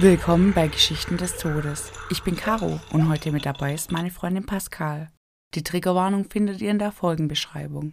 Willkommen bei Geschichten des Todes. Ich bin Caro und heute mit dabei ist meine Freundin Pascal. Die Triggerwarnung findet ihr in der Folgenbeschreibung.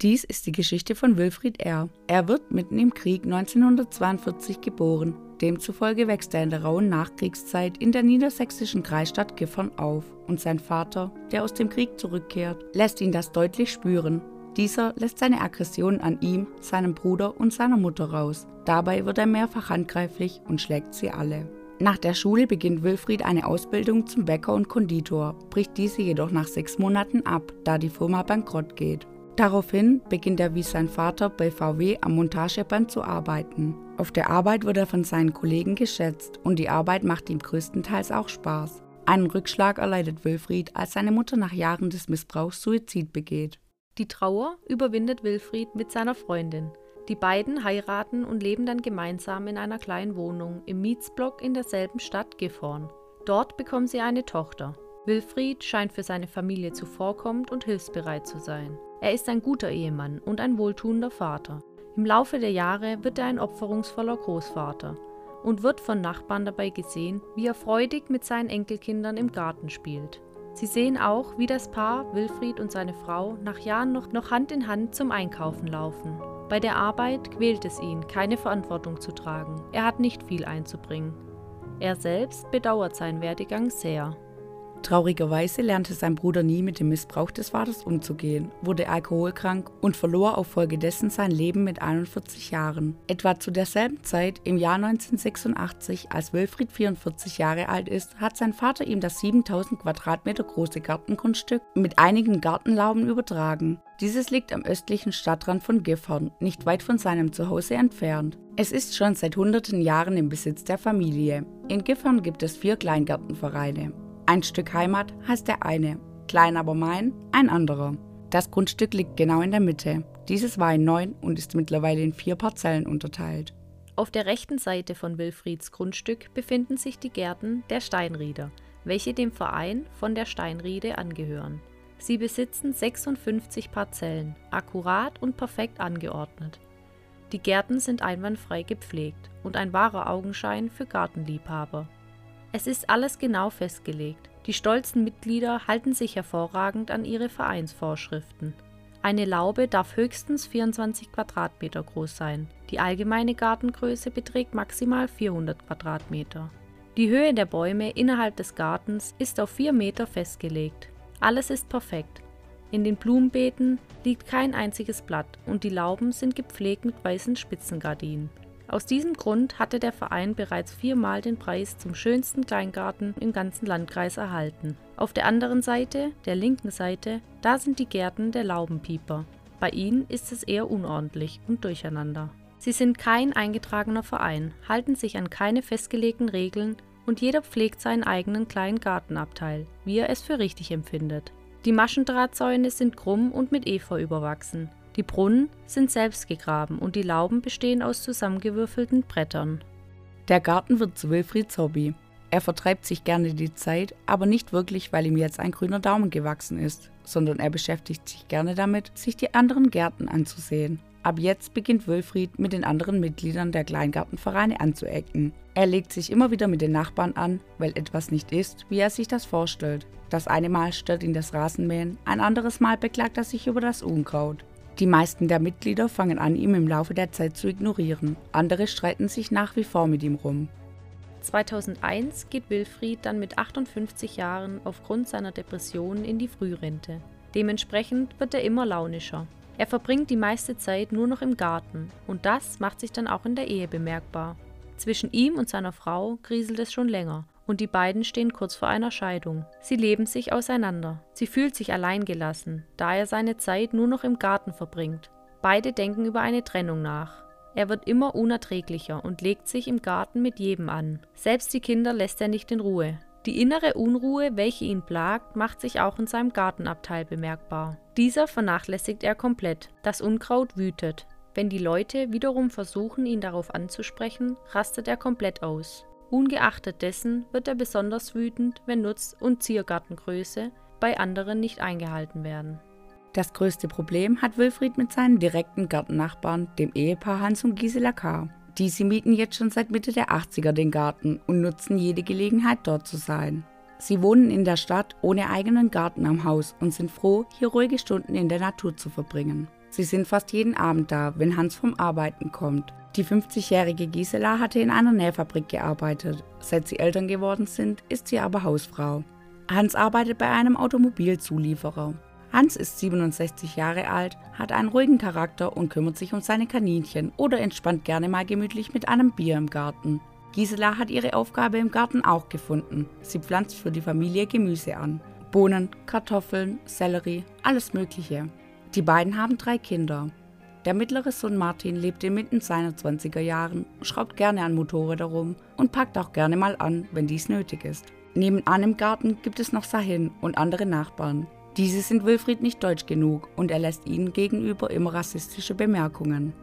Dies ist die Geschichte von Wilfried R. Er wird mitten im Krieg 1942 geboren. Demzufolge wächst er in der rauen Nachkriegszeit in der niedersächsischen Kreisstadt Gifhorn auf und sein Vater, der aus dem Krieg zurückkehrt, lässt ihn das deutlich spüren. Dieser lässt seine Aggression an ihm, seinem Bruder und seiner Mutter raus. Dabei wird er mehrfach handgreiflich und schlägt sie alle. Nach der Schule beginnt Wilfried eine Ausbildung zum Bäcker und Konditor, bricht diese jedoch nach sechs Monaten ab, da die Firma bankrott geht. Daraufhin beginnt er wie sein Vater bei VW am Montageband zu arbeiten. Auf der Arbeit wird er von seinen Kollegen geschätzt und die Arbeit macht ihm größtenteils auch Spaß. Einen Rückschlag erleidet Wilfried, als seine Mutter nach Jahren des Missbrauchs Suizid begeht. Die Trauer überwindet Wilfried mit seiner Freundin. Die beiden heiraten und leben dann gemeinsam in einer kleinen Wohnung im Mietsblock in derselben Stadt Gifhorn. Dort bekommen sie eine Tochter. Wilfried scheint für seine Familie zuvorkommend und hilfsbereit zu sein. Er ist ein guter Ehemann und ein wohltuender Vater. Im Laufe der Jahre wird er ein opferungsvoller Großvater und wird von Nachbarn dabei gesehen, wie er freudig mit seinen Enkelkindern im Garten spielt. Sie sehen auch, wie das Paar, Wilfried und seine Frau, nach Jahren noch, noch Hand in Hand zum Einkaufen laufen. Bei der Arbeit quält es ihn, keine Verantwortung zu tragen. Er hat nicht viel einzubringen. Er selbst bedauert seinen Werdegang sehr. Traurigerweise lernte sein Bruder nie mit dem Missbrauch des Vaters umzugehen, wurde alkoholkrank und verlor auf Folge dessen sein Leben mit 41 Jahren. Etwa zu derselben Zeit, im Jahr 1986, als Wilfried 44 Jahre alt ist, hat sein Vater ihm das 7000 Quadratmeter große Gartengrundstück mit einigen Gartenlauben übertragen. Dieses liegt am östlichen Stadtrand von Gifhorn, nicht weit von seinem Zuhause entfernt. Es ist schon seit hunderten Jahren im Besitz der Familie. In Gifhorn gibt es vier Kleingartenvereine. Ein Stück Heimat heißt der eine, klein aber mein ein anderer. Das Grundstück liegt genau in der Mitte. Dieses war in neun und ist mittlerweile in vier Parzellen unterteilt. Auf der rechten Seite von Wilfrieds Grundstück befinden sich die Gärten der Steinrieder, welche dem Verein von der Steinriede angehören. Sie besitzen 56 Parzellen, akkurat und perfekt angeordnet. Die Gärten sind einwandfrei gepflegt und ein wahrer Augenschein für Gartenliebhaber. Es ist alles genau festgelegt. Die stolzen Mitglieder halten sich hervorragend an ihre Vereinsvorschriften. Eine Laube darf höchstens 24 Quadratmeter groß sein. Die allgemeine Gartengröße beträgt maximal 400 Quadratmeter. Die Höhe der Bäume innerhalb des Gartens ist auf 4 Meter festgelegt. Alles ist perfekt. In den Blumenbeeten liegt kein einziges Blatt und die Lauben sind gepflegt mit weißen Spitzengardinen. Aus diesem Grund hatte der Verein bereits viermal den Preis zum schönsten Kleingarten im ganzen Landkreis erhalten. Auf der anderen Seite, der linken Seite, da sind die Gärten der Laubenpieper. Bei ihnen ist es eher unordentlich und durcheinander. Sie sind kein eingetragener Verein, halten sich an keine festgelegten Regeln und jeder pflegt seinen eigenen kleinen Gartenabteil, wie er es für richtig empfindet. Die Maschendrahtzäune sind krumm und mit Efeu überwachsen. Die Brunnen sind selbst gegraben und die Lauben bestehen aus zusammengewürfelten Brettern. Der Garten wird zu Wilfrieds Hobby. Er vertreibt sich gerne die Zeit, aber nicht wirklich, weil ihm jetzt ein grüner Daumen gewachsen ist, sondern er beschäftigt sich gerne damit, sich die anderen Gärten anzusehen. Ab jetzt beginnt Wilfried mit den anderen Mitgliedern der Kleingartenvereine anzuecken. Er legt sich immer wieder mit den Nachbarn an, weil etwas nicht ist, wie er sich das vorstellt. Das eine Mal stört ihn das Rasenmähen, ein anderes Mal beklagt er sich über das Unkraut. Die meisten der Mitglieder fangen an, ihn im Laufe der Zeit zu ignorieren. Andere streiten sich nach wie vor mit ihm rum. 2001 geht Wilfried dann mit 58 Jahren aufgrund seiner Depressionen in die Frührente. Dementsprechend wird er immer launischer. Er verbringt die meiste Zeit nur noch im Garten und das macht sich dann auch in der Ehe bemerkbar. Zwischen ihm und seiner Frau kriselt es schon länger und die beiden stehen kurz vor einer Scheidung. Sie leben sich auseinander. Sie fühlt sich alleingelassen, da er seine Zeit nur noch im Garten verbringt. Beide denken über eine Trennung nach. Er wird immer unerträglicher und legt sich im Garten mit jedem an. Selbst die Kinder lässt er nicht in Ruhe. Die innere Unruhe, welche ihn plagt, macht sich auch in seinem Gartenabteil bemerkbar. Dieser vernachlässigt er komplett. Das Unkraut wütet. Wenn die Leute wiederum versuchen, ihn darauf anzusprechen, rastet er komplett aus. Ungeachtet dessen wird er besonders wütend, wenn Nutz- und Ziergartengröße bei anderen nicht eingehalten werden. Das größte Problem hat Wilfried mit seinen direkten Gartennachbarn, dem Ehepaar Hans und Gisela K. Diese mieten jetzt schon seit Mitte der 80er den Garten und nutzen jede Gelegenheit dort zu sein. Sie wohnen in der Stadt ohne eigenen Garten am Haus und sind froh, hier ruhige Stunden in der Natur zu verbringen. Sie sind fast jeden Abend da, wenn Hans vom Arbeiten kommt. Die 50-jährige Gisela hatte in einer Nähfabrik gearbeitet. Seit sie Eltern geworden sind, ist sie aber Hausfrau. Hans arbeitet bei einem Automobilzulieferer. Hans ist 67 Jahre alt, hat einen ruhigen Charakter und kümmert sich um seine Kaninchen oder entspannt gerne mal gemütlich mit einem Bier im Garten. Gisela hat ihre Aufgabe im Garten auch gefunden. Sie pflanzt für die Familie Gemüse an. Bohnen, Kartoffeln, Sellerie, alles Mögliche. Die beiden haben drei Kinder. Der mittlere Sohn Martin lebt inmitten seiner 20er Jahren, schraubt gerne an Motorräder rum und packt auch gerne mal an, wenn dies nötig ist. Nebenan im Garten gibt es noch Sahin und andere Nachbarn. Diese sind Wilfried nicht deutsch genug und er lässt ihnen gegenüber immer rassistische Bemerkungen.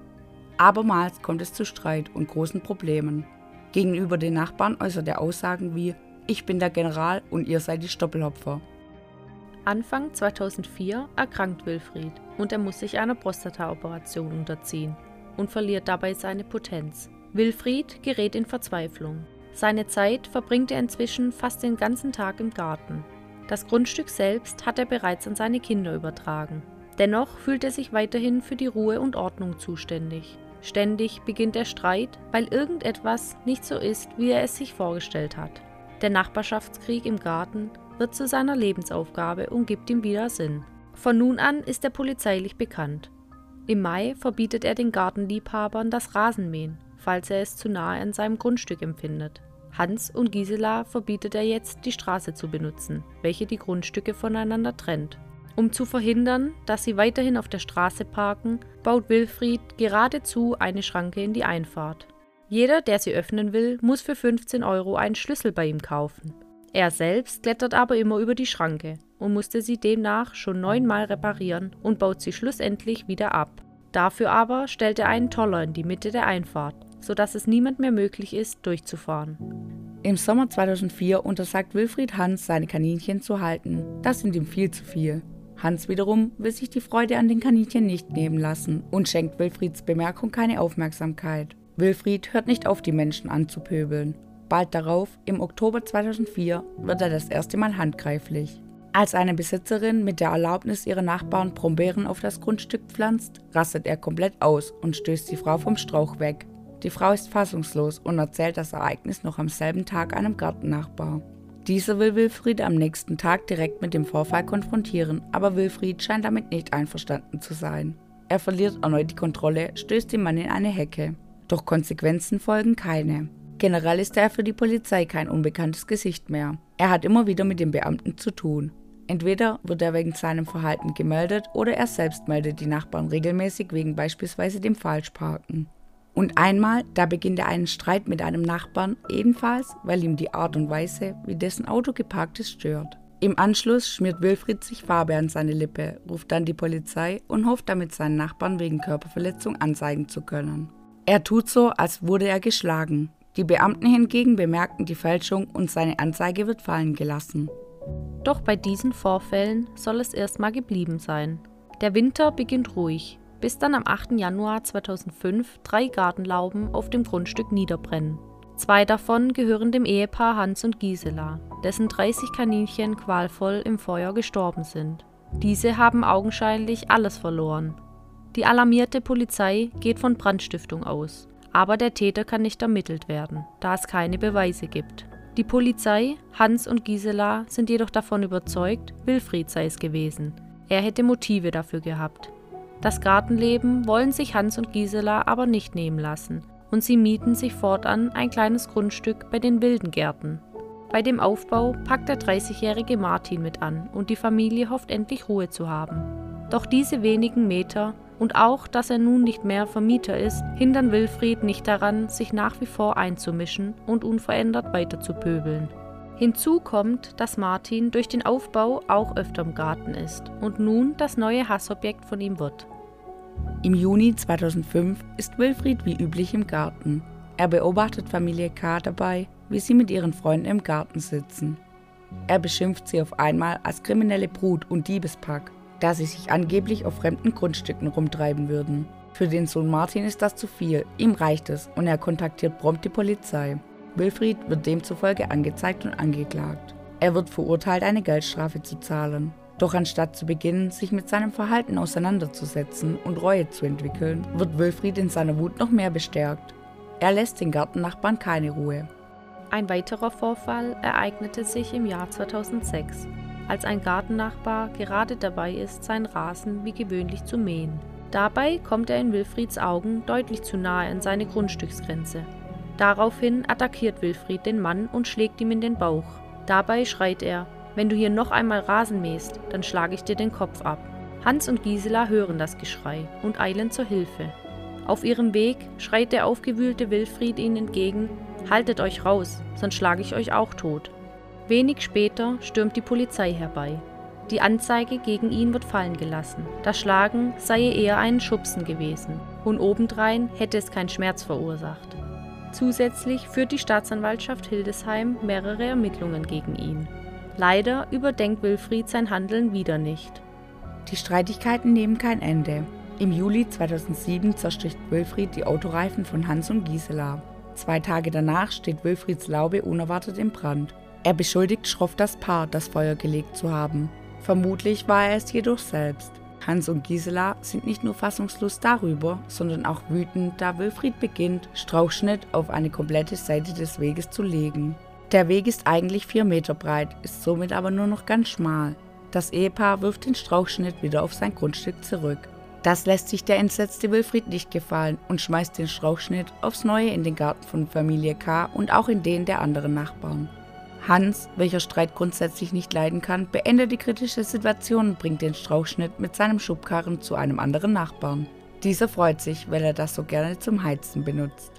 Abermals kommt es zu Streit und großen Problemen. Gegenüber den Nachbarn äußert er Aussagen wie Ich bin der General und ihr seid die Stoppelhopfer. Anfang 2004 erkrankt Wilfried und er muss sich einer Prostataoperation unterziehen und verliert dabei seine Potenz. Wilfried gerät in Verzweiflung. Seine Zeit verbringt er inzwischen fast den ganzen Tag im Garten. Das Grundstück selbst hat er bereits an seine Kinder übertragen. Dennoch fühlt er sich weiterhin für die Ruhe und Ordnung zuständig. Ständig beginnt der Streit, weil irgendetwas nicht so ist, wie er es sich vorgestellt hat. Der Nachbarschaftskrieg im Garten wird zu seiner Lebensaufgabe und gibt ihm wieder Sinn. Von nun an ist er polizeilich bekannt. Im Mai verbietet er den Gartenliebhabern das Rasenmähen, falls er es zu nahe an seinem Grundstück empfindet. Hans und Gisela verbietet er jetzt, die Straße zu benutzen, welche die Grundstücke voneinander trennt. Um zu verhindern, dass sie weiterhin auf der Straße parken, baut Wilfried geradezu eine Schranke in die Einfahrt. Jeder, der sie öffnen will, muss für 15 Euro einen Schlüssel bei ihm kaufen. Er selbst klettert aber immer über die Schranke und musste sie demnach schon neunmal reparieren und baut sie schlussendlich wieder ab. Dafür aber stellt er einen Toller in die Mitte der Einfahrt, sodass es niemand mehr möglich ist, durchzufahren. Im Sommer 2004 untersagt Wilfried Hans, seine Kaninchen zu halten. Das sind ihm viel zu viel. Hans wiederum will sich die Freude an den Kaninchen nicht nehmen lassen und schenkt Wilfrieds Bemerkung keine Aufmerksamkeit. Wilfried hört nicht auf, die Menschen anzupöbeln. Bald darauf, im Oktober 2004, wird er das erste Mal handgreiflich. Als eine Besitzerin mit der Erlaubnis ihrer Nachbarn Brombeeren auf das Grundstück pflanzt, rastet er komplett aus und stößt die Frau vom Strauch weg. Die Frau ist fassungslos und erzählt das Ereignis noch am selben Tag einem Gartennachbar. Dieser will Wilfried am nächsten Tag direkt mit dem Vorfall konfrontieren, aber Wilfried scheint damit nicht einverstanden zu sein. Er verliert erneut die Kontrolle, stößt den Mann in eine Hecke. Doch Konsequenzen folgen keine. Generell ist er für die Polizei kein unbekanntes Gesicht mehr. Er hat immer wieder mit den Beamten zu tun. Entweder wird er wegen seinem Verhalten gemeldet oder er selbst meldet die Nachbarn regelmäßig wegen beispielsweise dem Falschparken. Und einmal, da beginnt er einen Streit mit einem Nachbarn, ebenfalls, weil ihm die Art und Weise, wie dessen Auto geparkt ist, stört. Im Anschluss schmiert Wilfried sich Farbe an seine Lippe, ruft dann die Polizei und hofft damit seinen Nachbarn wegen Körperverletzung anzeigen zu können. Er tut so, als wurde er geschlagen. Die Beamten hingegen bemerken die Fälschung und seine Anzeige wird fallen gelassen. Doch bei diesen Vorfällen soll es erstmal geblieben sein. Der Winter beginnt ruhig, bis dann am 8. Januar 2005 drei Gartenlauben auf dem Grundstück niederbrennen. Zwei davon gehören dem Ehepaar Hans und Gisela, dessen 30 Kaninchen qualvoll im Feuer gestorben sind. Diese haben augenscheinlich alles verloren. Die alarmierte Polizei geht von Brandstiftung aus, aber der Täter kann nicht ermittelt werden, da es keine Beweise gibt. Die Polizei, Hans und Gisela sind jedoch davon überzeugt, Wilfried sei es gewesen. Er hätte Motive dafür gehabt. Das Gartenleben wollen sich Hans und Gisela aber nicht nehmen lassen und sie mieten sich fortan ein kleines Grundstück bei den wilden Gärten. Bei dem Aufbau packt der 30-jährige Martin mit an und die Familie hofft endlich Ruhe zu haben. Doch diese wenigen Meter und auch, dass er nun nicht mehr Vermieter ist, hindern Wilfried nicht daran, sich nach wie vor einzumischen und unverändert weiter zu pöbeln. Hinzu kommt, dass Martin durch den Aufbau auch öfter im Garten ist und nun das neue Hassobjekt von ihm wird. Im Juni 2005 ist Wilfried wie üblich im Garten. Er beobachtet Familie K. dabei, wie sie mit ihren Freunden im Garten sitzen. Er beschimpft sie auf einmal als kriminelle Brut und Diebespack, da sie sich angeblich auf fremden Grundstücken rumtreiben würden. Für den Sohn Martin ist das zu viel, ihm reicht es und er kontaktiert prompt die Polizei. Wilfried wird demzufolge angezeigt und angeklagt. Er wird verurteilt, eine Geldstrafe zu zahlen. Doch anstatt zu beginnen, sich mit seinem Verhalten auseinanderzusetzen und Reue zu entwickeln, wird Wilfried in seiner Wut noch mehr bestärkt. Er lässt den Gartennachbarn keine Ruhe. Ein weiterer Vorfall ereignete sich im Jahr 2006, als ein Gartennachbar gerade dabei ist, seinen Rasen wie gewöhnlich zu mähen. Dabei kommt er in Wilfrieds Augen deutlich zu nahe an seine Grundstücksgrenze. Daraufhin attackiert Wilfried den Mann und schlägt ihm in den Bauch. Dabei schreit er, wenn du hier noch einmal Rasen mähst, dann schlage ich dir den Kopf ab. Hans und Gisela hören das Geschrei und eilen zur Hilfe. Auf ihrem Weg schreit der aufgewühlte Wilfried ihnen entgegen, haltet euch raus, sonst schlage ich euch auch tot. Wenig später stürmt die Polizei herbei. Die Anzeige gegen ihn wird fallen gelassen. Das Schlagen sei eher ein Schubsen gewesen und obendrein hätte es keinen Schmerz verursacht. Zusätzlich führt die Staatsanwaltschaft Hildesheim mehrere Ermittlungen gegen ihn. Leider überdenkt Wilfried sein Handeln wieder nicht. Die Streitigkeiten nehmen kein Ende. Im Juli 2007 zersticht Wilfried die Autoreifen von Hans und Gisela. Zwei Tage danach steht Wilfrieds Laube unerwartet im Brand. Er beschuldigt schroff das Paar, das Feuer gelegt zu haben. Vermutlich war er es jedoch selbst. Hans und Gisela sind nicht nur fassungslos darüber, sondern auch wütend, da Wilfried beginnt, Strauchschnitt auf eine komplette Seite des Weges zu legen. Der Weg ist eigentlich 4 Meter breit, ist somit aber nur noch ganz schmal. Das Ehepaar wirft den Strauchschnitt wieder auf sein Grundstück zurück. Das lässt sich der entsetzte Wilfried nicht gefallen und schmeißt den Strauchschnitt aufs Neue in den Garten von Familie K. und auch in den der anderen Nachbarn. Hans, welcher Streit grundsätzlich nicht leiden kann, beendet die kritische Situation und bringt den Strauchschnitt mit seinem Schubkarren zu einem anderen Nachbarn. Dieser freut sich, weil er das so gerne zum Heizen benutzt.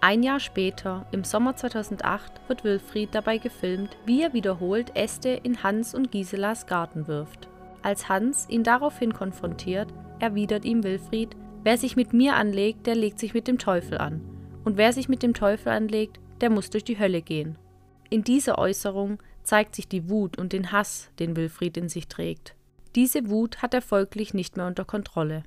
Ein Jahr später, im Sommer 2008, wird Wilfried dabei gefilmt, wie er wiederholt Äste in Hans und Giselas Garten wirft. Als Hans ihn daraufhin konfrontiert, erwidert ihm Wilfried, wer sich mit mir anlegt, der legt sich mit dem Teufel an. Und wer sich mit dem Teufel anlegt, der muss durch die Hölle gehen. In dieser Äußerung zeigt sich die Wut und den Hass, den Wilfried in sich trägt. Diese Wut hat er folglich nicht mehr unter Kontrolle.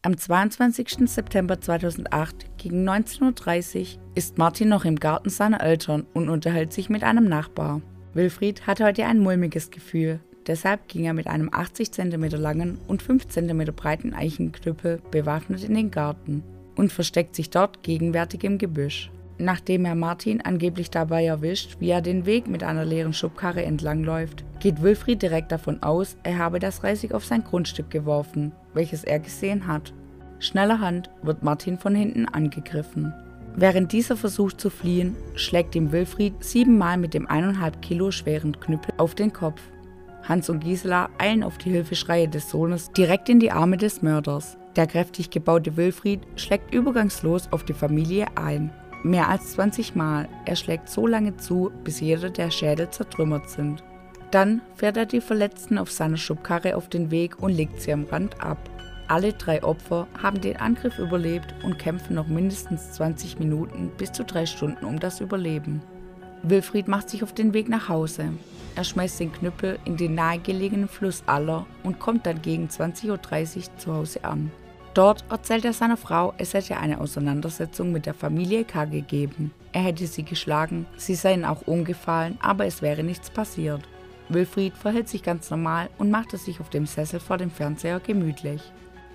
Am 22. September 2008 gegen 19.30 Uhr ist Martin noch im Garten seiner Eltern und unterhält sich mit einem Nachbar. Wilfried hat heute ein mulmiges Gefühl, deshalb ging er mit einem 80 cm langen und 5 cm breiten Eichenknüppel bewaffnet in den Garten und versteckt sich dort gegenwärtig im Gebüsch. Nachdem er Martin angeblich dabei erwischt, wie er den Weg mit einer leeren Schubkarre entlangläuft, geht Wilfried direkt davon aus, er habe das Reisig auf sein Grundstück geworfen, welches er gesehen hat. Schnellerhand wird Martin von hinten angegriffen. Während dieser versucht zu fliehen, schlägt ihm Wilfried siebenmal mit dem eineinhalb Kilo schweren Knüppel auf den Kopf. Hans und Gisela eilen auf die Hilfeschreie des Sohnes direkt in die Arme des Mörders. Der kräftig gebaute Wilfried schlägt übergangslos auf die Familie ein. Mehr als 20 Mal. Er schlägt so lange zu, bis jeder der Schädel zertrümmert sind. Dann fährt er die Verletzten auf seiner Schubkarre auf den Weg und legt sie am Rand ab. Alle drei Opfer haben den Angriff überlebt und kämpfen noch mindestens 20 Minuten bis zu drei Stunden um das Überleben. Wilfried macht sich auf den Weg nach Hause. Er schmeißt den Knüppel in den nahegelegenen Fluss Aller und kommt dann gegen 20.30 Uhr zu Hause an. Dort erzählt er seiner Frau, es hätte eine Auseinandersetzung mit der Familie K. gegeben. Er hätte sie geschlagen, sie seien auch umgefallen, aber es wäre nichts passiert. Wilfried verhält sich ganz normal und machte sich auf dem Sessel vor dem Fernseher gemütlich.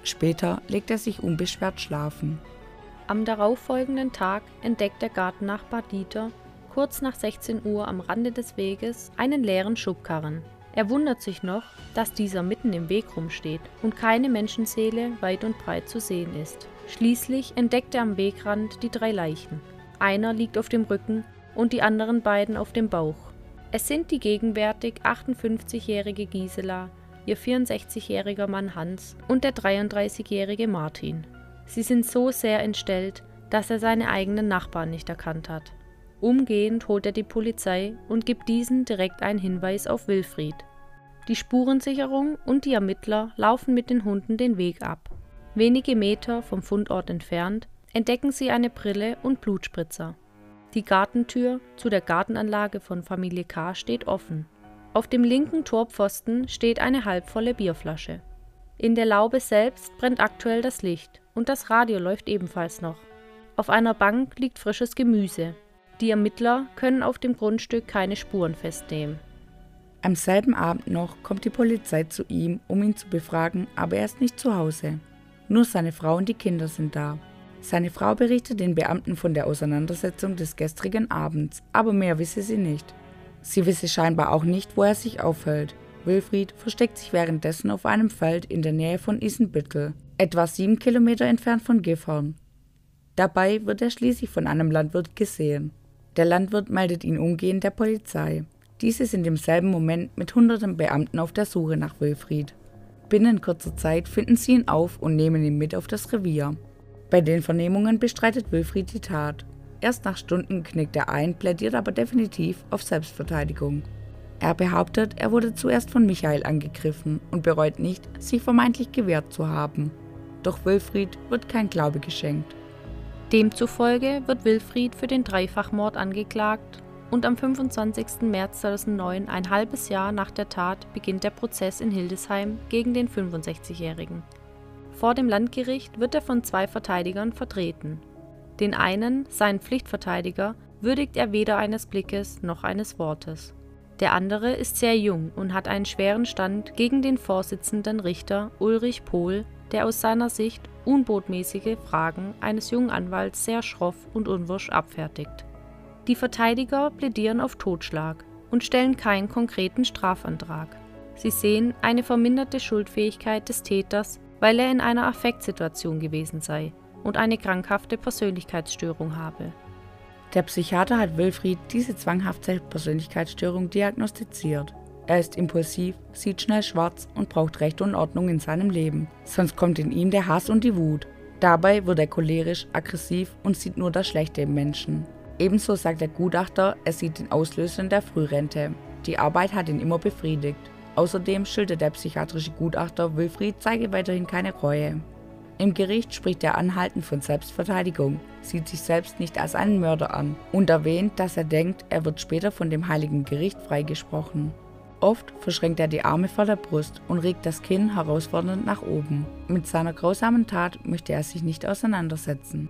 Später legt er sich unbeschwert schlafen. Am darauffolgenden Tag entdeckt der Gartennachbar Dieter kurz nach 16 Uhr am Rande des Weges einen leeren Schubkarren. Er wundert sich noch, dass dieser mitten im Weg rumsteht und keine Menschenseele weit und breit zu sehen ist. Schließlich entdeckt er am Wegrand die drei Leichen. Einer liegt auf dem Rücken und die anderen beiden auf dem Bauch. Es sind die gegenwärtig 58-jährige Gisela, ihr 64-jähriger Mann Hans und der 33-jährige Martin. Sie sind so sehr entstellt, dass er seine eigenen Nachbarn nicht erkannt hat. Umgehend holt er die Polizei und gibt diesen direkt einen Hinweis auf Wilfried. Die Spurensicherung und die Ermittler laufen mit den Hunden den Weg ab. Wenige Meter vom Fundort entfernt entdecken sie eine Brille und Blutspritzer. Die Gartentür zu der Gartenanlage von Familie K. steht offen. Auf dem linken Torpfosten steht eine halbvolle Bierflasche. In der Laube selbst brennt aktuell das Licht. und das Radio läuft ebenfalls noch. Auf einer Bank liegt frisches Gemüse. Die Ermittler können auf dem Grundstück keine Spuren festnehmen. Am selben Abend noch kommt die Polizei zu ihm, um ihn zu befragen, aber er ist nicht zu Hause. Nur seine Frau und die Kinder sind da. Seine Frau berichtet den Beamten von der Auseinandersetzung des gestrigen Abends, aber mehr wisse sie nicht. Sie wisse scheinbar auch nicht, wo er sich aufhält. Wilfried versteckt sich währenddessen auf einem Feld in der Nähe von Isenbüttel, etwa sieben Kilometer entfernt von Gifhorn. Dabei wird er schließlich von einem Landwirt gesehen. Der Landwirt meldet ihn umgehend der Polizei. Diese sind im selben Moment mit hunderten Beamten auf der Suche nach Wilfried. Binnen kurzer Zeit finden sie ihn auf und nehmen ihn mit auf das Revier. Bei den Vernehmungen bestreitet Wilfried die Tat. Erst nach Stunden knickt er ein, plädiert aber definitiv auf Selbstverteidigung. Er behauptet, er wurde zuerst von Michael angegriffen und bereut nicht, sich vermeintlich gewehrt zu haben. Doch Wilfried wird kein Glaube geschenkt. Demzufolge wird Wilfried für den Dreifachmord angeklagt und am 25. März 2009, ein halbes Jahr nach der Tat, beginnt der Prozess in Hildesheim gegen den 65-Jährigen. Vor dem Landgericht wird er von zwei Verteidigern vertreten. Den einen, seinen Pflichtverteidiger, würdigt er weder eines Blickes noch eines Wortes. Der andere ist sehr jung und hat einen schweren Stand gegen den Vorsitzenden Richter Ulrich Pohl, der aus seiner Sicht unbotmäßige Fragen eines jungen Anwalts sehr schroff und unwirsch abfertigt. Die Verteidiger plädieren auf Totschlag und stellen keinen konkreten Strafantrag. Sie sehen eine verminderte Schuldfähigkeit des Täters, weil er in einer Affektsituation gewesen sei und eine krankhafte Persönlichkeitsstörung habe. Der Psychiater hat Wilfried diese zwanghafte Persönlichkeitsstörung diagnostiziert. Er ist impulsiv, sieht schnell schwarz und braucht Recht und Ordnung in seinem Leben. Sonst kommt in ihm der Hass und die Wut. Dabei wird er cholerisch, aggressiv und sieht nur das Schlechte im Menschen. Ebenso sagt der Gutachter, er sieht den Auslöser der Frührente. Die Arbeit hat ihn immer befriedigt. Außerdem schildert der psychiatrische Gutachter, Wilfried zeige weiterhin keine Reue. Im Gericht spricht er anhaltend von Selbstverteidigung, sieht sich selbst nicht als einen Mörder an und erwähnt, dass er denkt, er wird später von dem Heiligen Gericht freigesprochen. Oft verschränkt er die Arme vor der Brust und regt das Kinn herausfordernd nach oben. Mit seiner grausamen Tat möchte er sich nicht auseinandersetzen.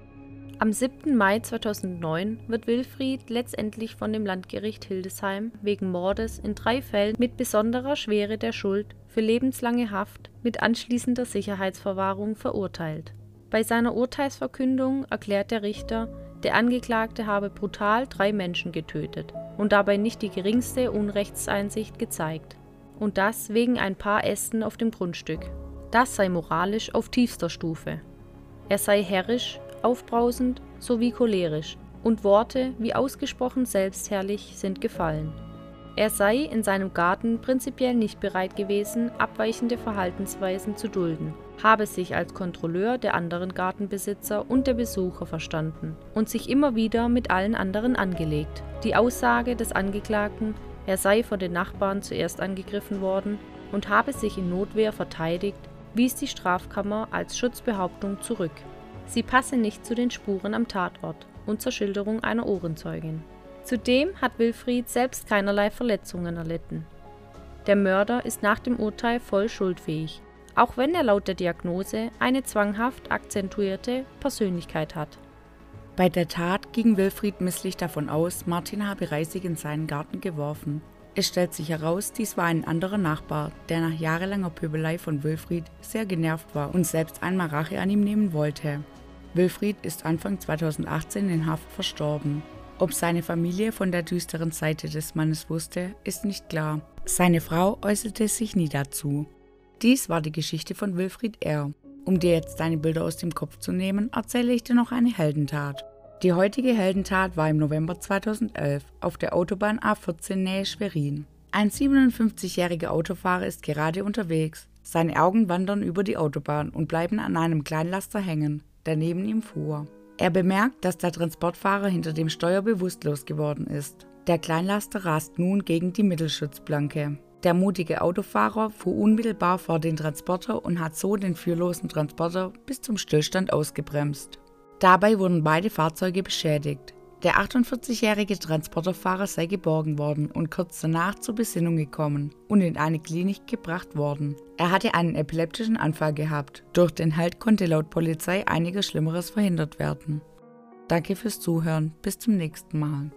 Am 7. Mai 2009 wird Wilfried letztendlich von dem Landgericht Hildesheim wegen Mordes in drei Fällen mit besonderer Schwere der Schuld für lebenslange Haft mit anschließender Sicherheitsverwahrung verurteilt. Bei seiner Urteilsverkündung erklärt der Richter, der Angeklagte habe brutal drei Menschen getötet und dabei nicht die geringste Unrechtseinsicht gezeigt. Und das wegen ein paar Ästen auf dem Grundstück. Das sei moralisch auf tiefster Stufe. Er sei herrisch, aufbrausend sowie cholerisch, und Worte wie ausgesprochen selbstherrlich sind gefallen. Er sei in seinem Garten prinzipiell nicht bereit gewesen, abweichende Verhaltensweisen zu dulden, habe sich als Kontrolleur der anderen Gartenbesitzer und der Besucher verstanden und sich immer wieder mit allen anderen angelegt. Die Aussage des Angeklagten, er sei von den Nachbarn zuerst angegriffen worden und habe sich in Notwehr verteidigt, wies die Strafkammer als Schutzbehauptung zurück. Sie passe nicht zu den Spuren am Tatort und zur Schilderung einer Ohrenzeugin. Zudem hat Wilfried selbst keinerlei Verletzungen erlitten. Der Mörder ist nach dem Urteil voll schuldfähig, auch wenn er laut der Diagnose eine zwanghaft akzentuierte Persönlichkeit hat. Bei der Tat ging Wilfried misslich davon aus, Martin habe Reisig in seinen Garten geworfen. Es stellt sich heraus, dies war ein anderer Nachbar, der nach jahrelanger Pöbelei von Wilfried sehr genervt war und selbst einmal Rache an ihm nehmen wollte. Wilfried ist Anfang 2018 in Haft verstorben. Ob seine Familie von der düsteren Seite des Mannes wusste, ist nicht klar. Seine Frau äußerte sich nie dazu. Dies war die Geschichte von Wilfried R. Um dir jetzt deine Bilder aus dem Kopf zu nehmen, erzähle ich dir noch eine Heldentat. Die heutige Heldentat war im November 2011 auf der Autobahn A14 nähe Schwerin. Ein 57-jähriger Autofahrer ist gerade unterwegs. Seine Augen wandern über die Autobahn und bleiben an einem Kleinlaster hängen der neben ihm fuhr. Er bemerkt, dass der Transportfahrer hinter dem Steuer bewusstlos geworden ist. Der Kleinlaster rast nun gegen die Mittelschutzplanke. Der mutige Autofahrer fuhr unmittelbar vor den Transporter und hat so den führlosen Transporter bis zum Stillstand ausgebremst. Dabei wurden beide Fahrzeuge beschädigt. Der 48-jährige Transporterfahrer sei geborgen worden und kurz danach zur Besinnung gekommen und in eine Klinik gebracht worden. Er hatte einen epileptischen Anfall gehabt. Durch den Halt konnte laut Polizei einiges Schlimmeres verhindert werden. Danke fürs Zuhören. Bis zum nächsten Mal.